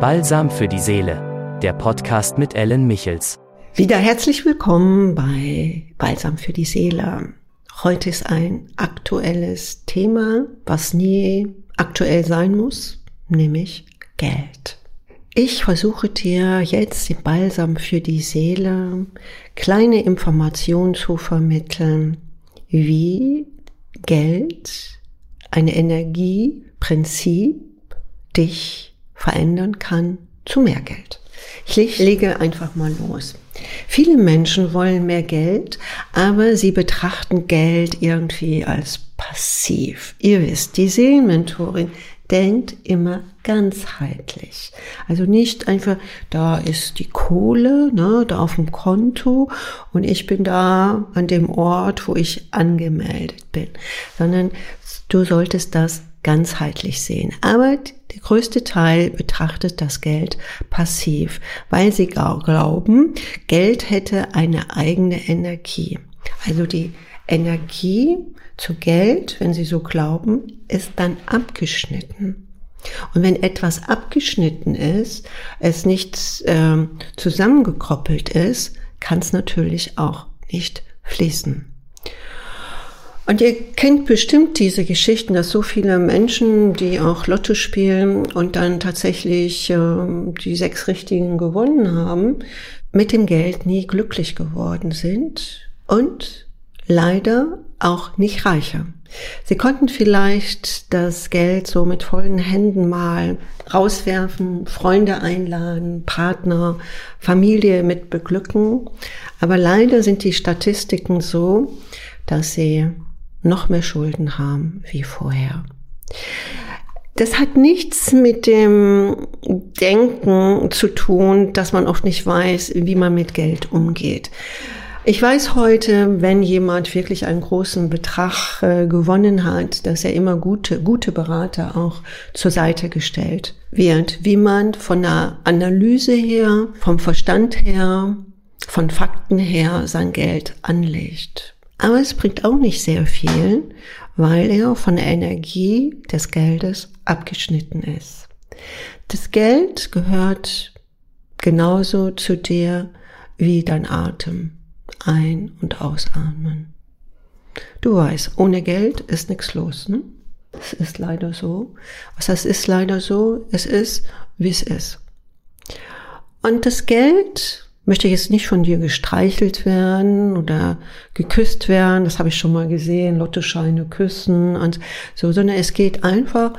Balsam für die Seele, der Podcast mit Ellen Michels. Wieder herzlich willkommen bei Balsam für die Seele. Heute ist ein aktuelles Thema, was nie aktuell sein muss, nämlich Geld. Ich versuche dir jetzt im Balsam für die Seele kleine Informationen zu vermitteln, wie Geld, eine Energie, Prinzip dich verändern kann zu mehr Geld. Ich lege einfach mal los. Viele Menschen wollen mehr Geld, aber sie betrachten Geld irgendwie als passiv. Ihr wisst, die Seelenmentorin denkt immer ganzheitlich. Also nicht einfach, da ist die Kohle, ne, da auf dem Konto und ich bin da an dem Ort, wo ich angemeldet bin, sondern du solltest das ganzheitlich sehen. Aber der größte Teil betrachtet das Geld passiv, weil sie glauben, Geld hätte eine eigene Energie. Also die Energie zu Geld, wenn sie so glauben, ist dann abgeschnitten. Und wenn etwas abgeschnitten ist, es nicht äh, zusammengekoppelt ist, kann es natürlich auch nicht fließen. Und ihr kennt bestimmt diese Geschichten, dass so viele Menschen, die auch Lotto spielen und dann tatsächlich äh, die sechs Richtigen gewonnen haben, mit dem Geld nie glücklich geworden sind und leider auch nicht reicher. Sie konnten vielleicht das Geld so mit vollen Händen mal rauswerfen, Freunde einladen, Partner, Familie mit beglücken. Aber leider sind die Statistiken so, dass sie noch mehr Schulden haben wie vorher. Das hat nichts mit dem Denken zu tun, dass man oft nicht weiß, wie man mit Geld umgeht. Ich weiß heute, wenn jemand wirklich einen großen Betrag äh, gewonnen hat, dass er immer gute, gute Berater auch zur Seite gestellt wird, wie man von der Analyse her, vom Verstand her, von Fakten her sein Geld anlegt. Aber es bringt auch nicht sehr viel, weil er von der Energie des Geldes abgeschnitten ist. Das Geld gehört genauso zu dir wie dein Atem. Ein- und ausatmen. Du weißt, ohne Geld ist nichts los. Ne? Es ist leider so. Was heißt, ist leider so? Es ist, wie es ist. Und das Geld möchte jetzt nicht von dir gestreichelt werden oder geküsst werden. Das habe ich schon mal gesehen, Lottoscheine küssen und so, sondern es geht einfach,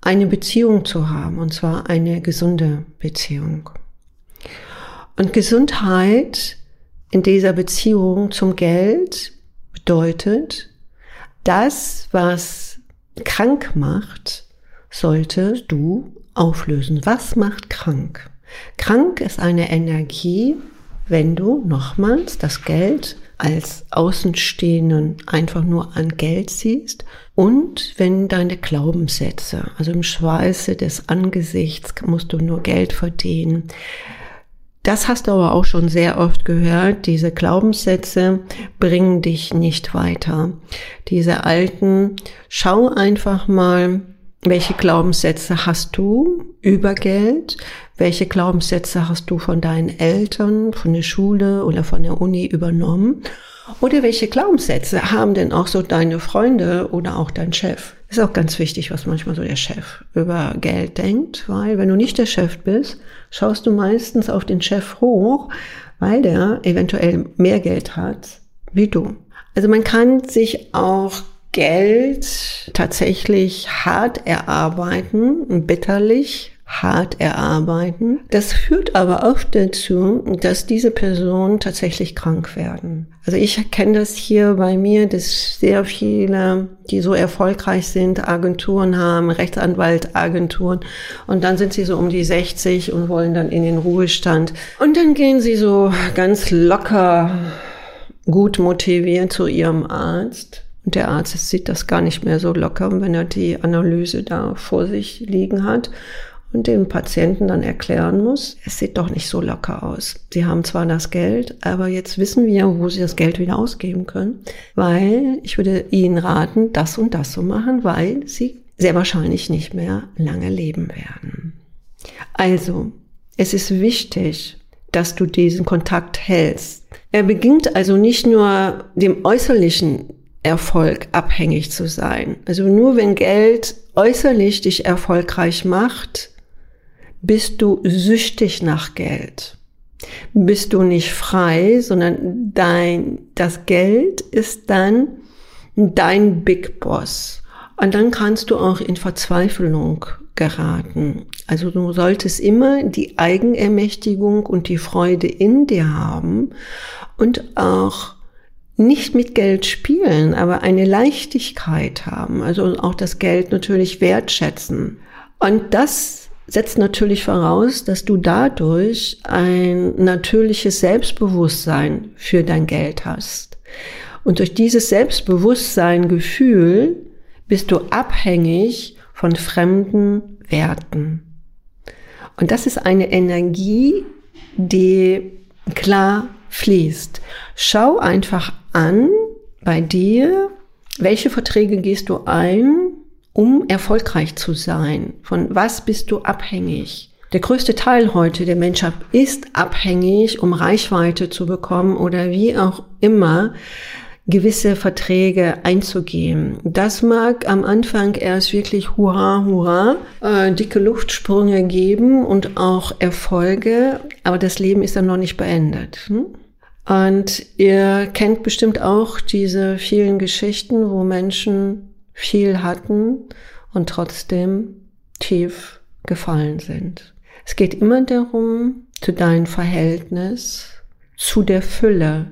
eine Beziehung zu haben und zwar eine gesunde Beziehung. Und Gesundheit in dieser Beziehung zum Geld bedeutet, das, was krank macht, sollte du auflösen. Was macht krank? Krank ist eine Energie, wenn du nochmals das Geld als Außenstehenden einfach nur an Geld siehst und wenn deine Glaubenssätze, also im Schweiße des Angesichts musst du nur Geld verdienen. Das hast du aber auch schon sehr oft gehört. Diese Glaubenssätze bringen dich nicht weiter. Diese alten, schau einfach mal, welche Glaubenssätze hast du über Geld? Welche Glaubenssätze hast du von deinen Eltern, von der Schule oder von der Uni übernommen? Oder welche Glaubenssätze haben denn auch so deine Freunde oder auch dein Chef? Ist auch ganz wichtig, was manchmal so der Chef über Geld denkt, weil wenn du nicht der Chef bist, schaust du meistens auf den Chef hoch, weil der eventuell mehr Geld hat wie du. Also man kann sich auch Geld tatsächlich hart erarbeiten, bitterlich hart erarbeiten. Das führt aber auch dazu, dass diese Personen tatsächlich krank werden. Also ich kenne das hier bei mir, dass sehr viele, die so erfolgreich sind, Agenturen haben, Rechtsanwaltagenturen und dann sind sie so um die 60 und wollen dann in den Ruhestand und dann gehen sie so ganz locker gut motiviert zu ihrem Arzt und der Arzt sieht das gar nicht mehr so locker, wenn er die Analyse da vor sich liegen hat und dem Patienten dann erklären muss, es sieht doch nicht so locker aus. Sie haben zwar das Geld, aber jetzt wissen wir, wo Sie das Geld wieder ausgeben können, weil ich würde Ihnen raten, das und das zu machen, weil Sie sehr wahrscheinlich nicht mehr lange leben werden. Also, es ist wichtig, dass du diesen Kontakt hältst. Er beginnt also nicht nur dem äußerlichen Erfolg abhängig zu sein. Also nur wenn Geld äußerlich dich erfolgreich macht, bist du süchtig nach Geld. Bist du nicht frei, sondern dein, das Geld ist dann dein Big Boss. Und dann kannst du auch in Verzweiflung geraten. Also du solltest immer die Eigenermächtigung und die Freude in dir haben und auch nicht mit Geld spielen, aber eine Leichtigkeit haben. Also auch das Geld natürlich wertschätzen. Und das setzt natürlich voraus, dass du dadurch ein natürliches Selbstbewusstsein für dein Geld hast. Und durch dieses Selbstbewusstsein, Gefühl, bist du abhängig von fremden Werten. Und das ist eine Energie, die klar fließt. Schau einfach an bei dir, welche Verträge gehst du ein, um erfolgreich zu sein? Von was bist du abhängig? Der größte Teil heute der Menschheit ist abhängig, um Reichweite zu bekommen oder wie auch immer gewisse Verträge einzugehen. Das mag am Anfang erst wirklich hurra, hurra, äh, dicke Luftsprünge geben und auch Erfolge, aber das Leben ist dann noch nicht beendet. Hm? Und ihr kennt bestimmt auch diese vielen Geschichten, wo Menschen viel hatten und trotzdem tief gefallen sind. Es geht immer darum, zu deinem Verhältnis zu der Fülle.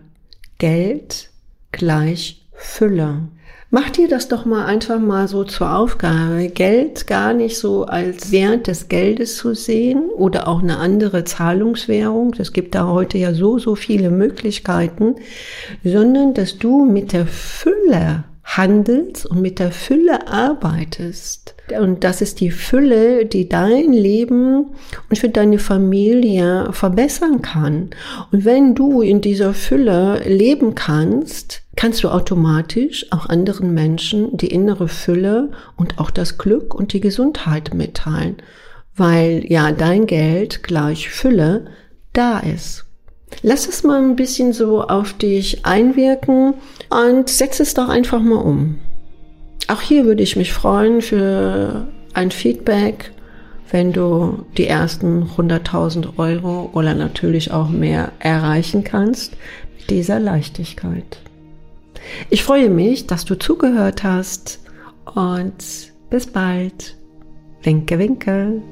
Geld gleich Fülle. Mach dir das doch mal einfach mal so zur Aufgabe, Geld gar nicht so als Wert des Geldes zu sehen oder auch eine andere Zahlungswährung. Es gibt da heute ja so, so viele Möglichkeiten, sondern dass du mit der Fülle handelst und mit der Fülle arbeitest. Und das ist die Fülle, die dein Leben und für deine Familie verbessern kann. Und wenn du in dieser Fülle leben kannst, kannst du automatisch auch anderen Menschen die innere Fülle und auch das Glück und die Gesundheit mitteilen, weil ja dein Geld gleich Fülle da ist. Lass es mal ein bisschen so auf dich einwirken und setz es doch einfach mal um. Auch hier würde ich mich freuen für ein Feedback, wenn du die ersten 100.000 Euro oder natürlich auch mehr erreichen kannst mit dieser Leichtigkeit. Ich freue mich, dass du zugehört hast und bis bald. Winke, winke.